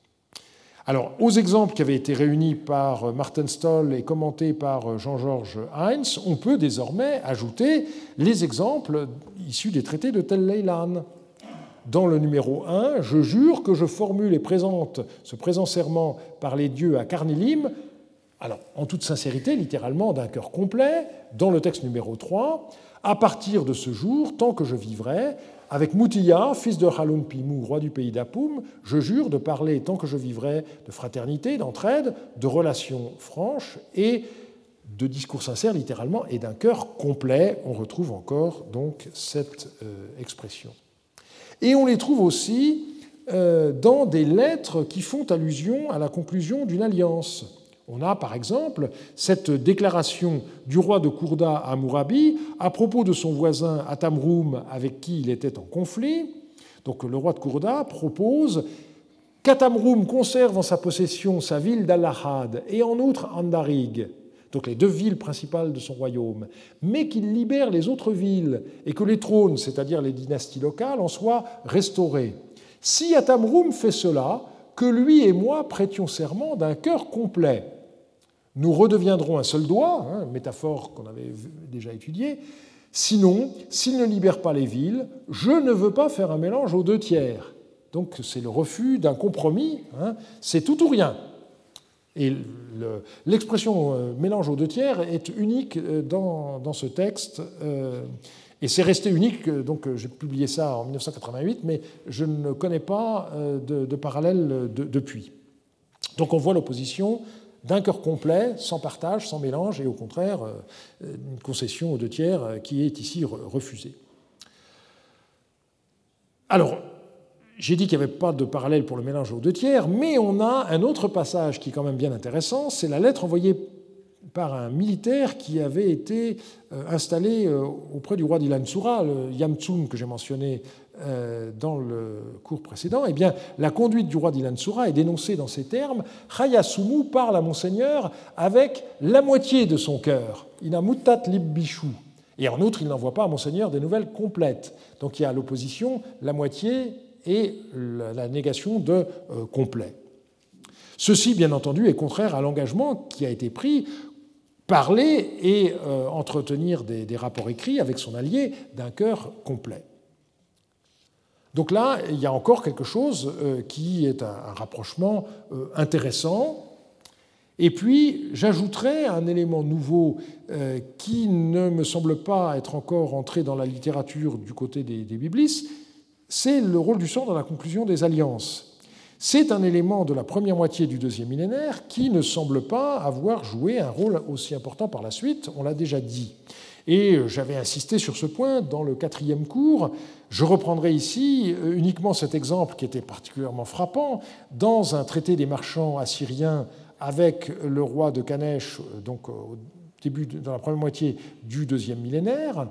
Alors, aux exemples qui avaient été réunis par Martin Stoll et commentés par Jean-Georges Heinz, on peut désormais ajouter les exemples issus des traités de Tel Leilan. Dans le numéro 1, je jure que je formule et présente ce présent serment par les dieux à Carnilim, alors en toute sincérité, littéralement d'un cœur complet, dans le texte numéro 3, à partir de ce jour, tant que je vivrai, avec Moutiya, fils de Halun Pimou, roi du pays d'Apoum, je jure de parler, tant que je vivrai, de fraternité, d'entraide, de relations franches et de discours sincères, littéralement, et d'un cœur complet. On retrouve encore donc cette euh, expression. Et on les trouve aussi euh, dans des lettres qui font allusion à la conclusion d'une alliance. On a par exemple cette déclaration du roi de Kourda à Mourabi à propos de son voisin Atamroum avec qui il était en conflit. Donc le roi de Kourda propose qu'Atamroum conserve en sa possession sa ville d'Allahad et en outre Andarig, donc les deux villes principales de son royaume, mais qu'il libère les autres villes et que les trônes, c'est-à-dire les dynasties locales, en soient restaurés. Si Atamroum fait cela, que lui et moi prêtions serment d'un cœur complet nous redeviendrons un seul doigt, hein, métaphore qu'on avait déjà étudiée. Sinon, s'il ne libère pas les villes, je ne veux pas faire un mélange aux deux tiers. Donc c'est le refus d'un compromis, hein, c'est tout ou rien. Et l'expression euh, mélange aux deux tiers est unique euh, dans, ce texte. Euh, et c'est resté unique, donc j'ai publié ça en 1988, mais je ne connais pas de, parallèle depuis. Donc on voit l'opposition d'un cœur complet, sans partage, sans mélange, et au contraire, euh, une concession aux deux tiers euh, qui est ici refusée. Alors, j'ai dit qu'il n'y avait pas de parallèle pour le mélange aux deux tiers, mais on a un autre passage qui est quand même bien intéressant, c'est la lettre envoyée par un militaire qui avait été euh, installé auprès du roi d'Ilansura, le Yamtsum que j'ai mentionné euh, dans le cours précédent, eh bien, la conduite du roi d'Ilansura est dénoncée dans ces termes. Hayasumu parle à Monseigneur avec la moitié de son cœur. Inamutat libbishu. Et en outre, il n'envoie pas à Monseigneur des nouvelles complètes. Donc il y a l'opposition, la moitié et la négation de euh, complet. Ceci, bien entendu, est contraire à l'engagement qui a été pris parler et euh, entretenir des rapports écrits avec son allié d'un cœur complet. Donc là, il y a encore quelque chose qui est un rapprochement intéressant. Et puis, j'ajouterai un élément nouveau qui ne me semble pas être encore entré dans la littérature du côté des, des c'est le rôle du sang dans la conclusion des alliances. C'est un élément de la première moitié du deuxième millénaire qui ne semble pas avoir joué un rôle aussi important par la suite, on l'a déjà dit. Et j'avais insisté sur ce point dans le quatrième cours. Je reprendrai ici euh, uniquement cet exemple qui était particulièrement frappant. Dans un traité des marchands assyriens avec le roi de Kanesh, euh, donc au début, dans la première moitié du deuxième millénaire,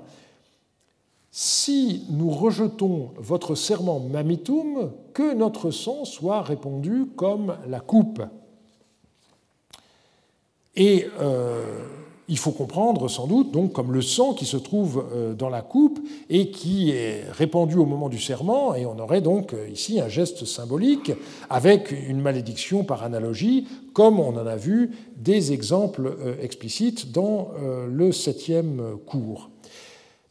si nous rejetons votre serment mamitum, que notre sang soit répandu comme la coupe. Et euh, il faut comprendre sans doute comme le sang qui se trouve euh, dans la coupe et qui est répandu au moment du serment, et on aurait donc euh, ici un geste symbolique avec une malédiction par analogie, comme on en a vu des exemples explicites dans le septième cours.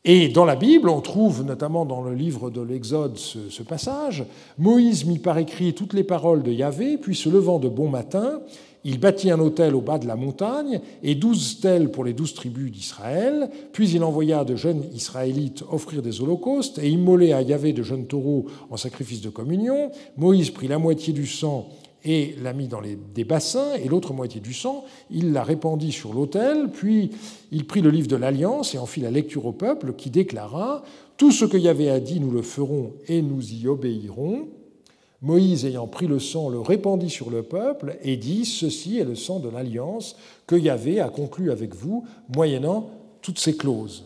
Et dans la Bible, on trouve notamment dans le livre de l'Exode ce, passage Moïse mit par écrit toutes les paroles de Yahvé, puis se levant de bon matin, il bâtit un autel au bas de la montagne et douze stèles pour les douze tribus d'Israël. Puis il envoya de jeunes Israélites offrir des holocaustes et immoler à Yahvé de jeunes taureaux en sacrifice de communion. Moïse prit la moitié du sang et l'a mis dans des bassins, et l'autre moitié du sang, il la répandit sur l'autel, puis il prit le livre de l'Alliance et en fit la lecture au peuple, qui déclara Tout ce que Yahvé a dit, nous le ferons et nous y obéirons. Moïse, ayant pris le sang, le répandit sur le peuple et dit Ceci est le sang de l'Alliance que Yahvé a conclu avec vous, moyennant toutes ces clauses.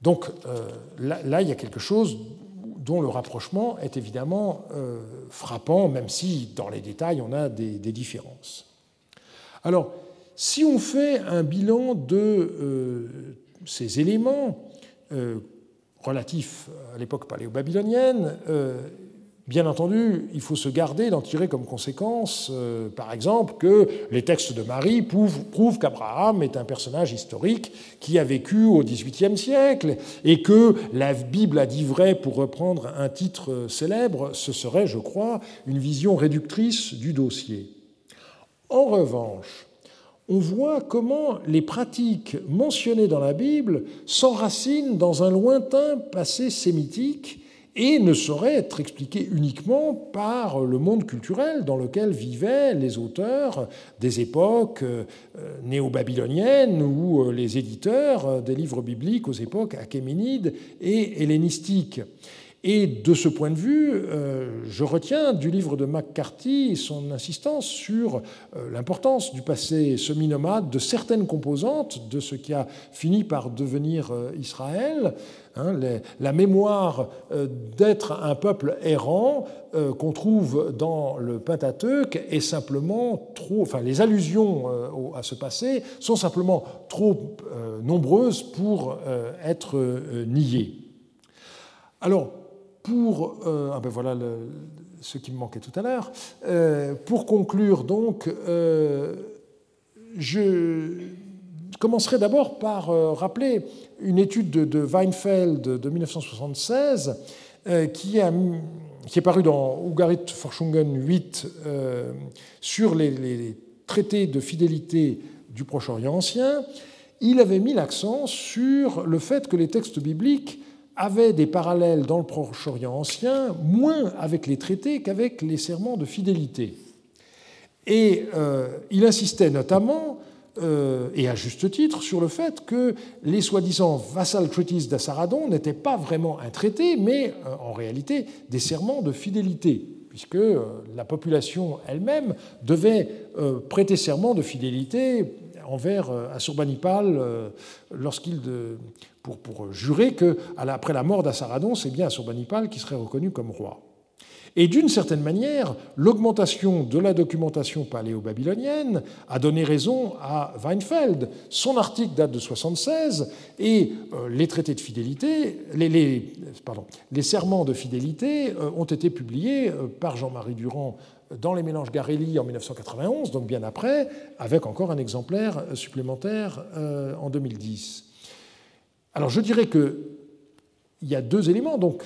Donc euh, là, il y a quelque chose dont le rapprochement est évidemment euh, frappant, même si dans les détails on a des, différences. Alors, si on fait un bilan de euh, ces éléments euh, relatifs à l'époque paléo-babylonienne, Bien entendu, il faut se garder d'en tirer comme conséquence, euh, par exemple, que les textes de Marie prouvent, qu'Abraham est un personnage historique qui a vécu au XVIIIe siècle et que la Bible a dit vrai, pour reprendre un titre célèbre, ce serait, je crois, une vision réductrice du dossier. En revanche, on voit comment les pratiques mentionnées dans la Bible s'enracinent dans un lointain passé sémitique et ne saurait être expliqué uniquement par le monde culturel dans lequel vivaient les auteurs des époques euh, néo-babyloniennes ou euh, les éditeurs des livres bibliques aux époques achéménides et hellénistiques. Et de ce point de vue, euh, je retiens du livre de McCarthy son insistance sur l'importance du passé semi-nomade de certaines composantes de ce qui a fini par devenir Israël, Hein, la mémoire euh, d'être un peuple errant euh, qu'on trouve dans le Pentateuque est simplement trop, enfin les allusions euh, à ce passé sont simplement trop nombreuses pour être niées. Alors, pour, ah ben voilà ce qui me manquait tout à l'heure, pour conclure donc, je commencerai d'abord par rappeler une étude de, Weinfeld de 1976 euh, qui, est parue dans Ugarit Forschungen 8 euh, sur les, traités de fidélité du Proche-Orient ancien. Il avait mis l'accent sur le fait que les textes bibliques avaient des parallèles dans le Proche-Orient ancien, moins avec les traités qu'avec les serments de fidélité. Et euh, il insistait notamment euh, et à juste titre, sur le fait que les soi-disant vassal treaties d'Assaradon n'étaient pas vraiment un traité, mais euh, en réalité des serments de fidélité, puisque la population elle-même devait prêter serment de fidélité envers Assurbanipal lorsqu'il pour, jurer que après la mort d'Assaradon, c'est bien Assurbanipal qui serait reconnu comme roi. Et d'une certaine manière, l'augmentation de la documentation paléo-babylonienne a donné raison à Weinfeld. Son article date de 1976 et euh, les traités de fidélité, les serments de fidélité euh, ont été publiés euh, par Jean-Marie Durand dans les mélanges Garelli en 1991, donc bien après, avec encore un exemplaire supplémentaire en 2010. Alors je dirais que il y a deux éléments. Donc,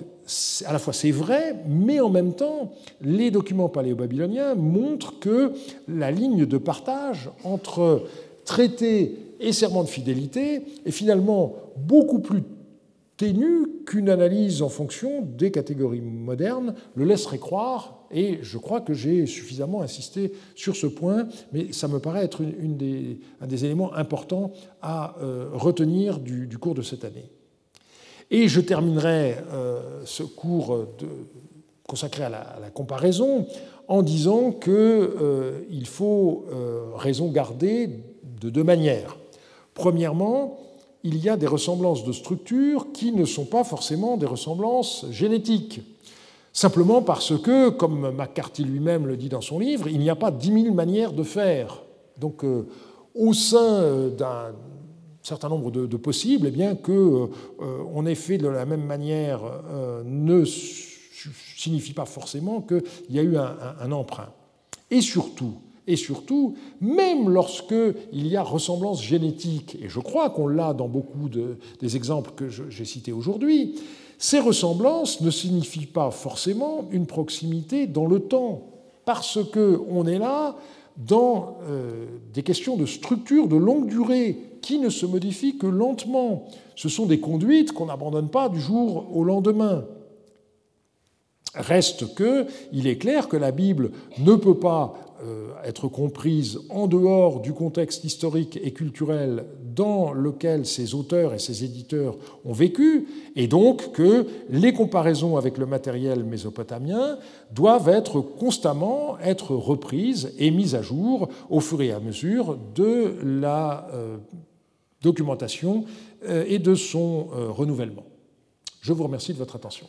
à la fois c'est vrai, mais en même temps, les documents paléo-babyloniens montrent que la ligne de partage entre traité et serment de fidélité est finalement beaucoup plus ténue qu'une analyse en fonction des catégories modernes le laisserait croire, et je crois que j'ai suffisamment insisté sur ce point, mais ça me paraît être une, des, un des éléments importants à euh, retenir du, cours de cette année. Et je terminerai euh, ce cours consacré à la, comparaison en disant qu'il euh, faut raison garder de deux manières. Premièrement, il y a des ressemblances de structures qui ne sont pas forcément des ressemblances génétiques. Simplement parce que, comme McCarthy lui-même le dit dans son livre, il n'y a pas dix mille manières de faire. Donc, euh, au sein euh, d'un certain nombre de, possibles, eh bien que euh, on ait fait de la même manière ne signifie pas forcément qu'il y a eu un emprunt. Et surtout, et surtout, même lorsqu'il y a ressemblance génétique, et je crois qu'on l'a dans beaucoup des exemples que j'ai cités aujourd'hui, ces ressemblances ne signifient pas forcément une proximité dans le temps, parce qu'on est là dans euh, des questions de structure de longue durée qui ne se modifient que lentement. Ce sont des conduites qu'on n'abandonne pas du jour au lendemain. Reste que, il est clair que la Bible ne peut pas euh, être comprise en dehors du contexte historique et culturel dans lequel ces auteurs et ces éditeurs ont vécu, et donc que les comparaisons avec le matériel mésopotamien doivent être constamment être reprises et mises à jour au fur et à mesure de la euh, documentation euh, et de son renouvellement. Je vous remercie de votre attention.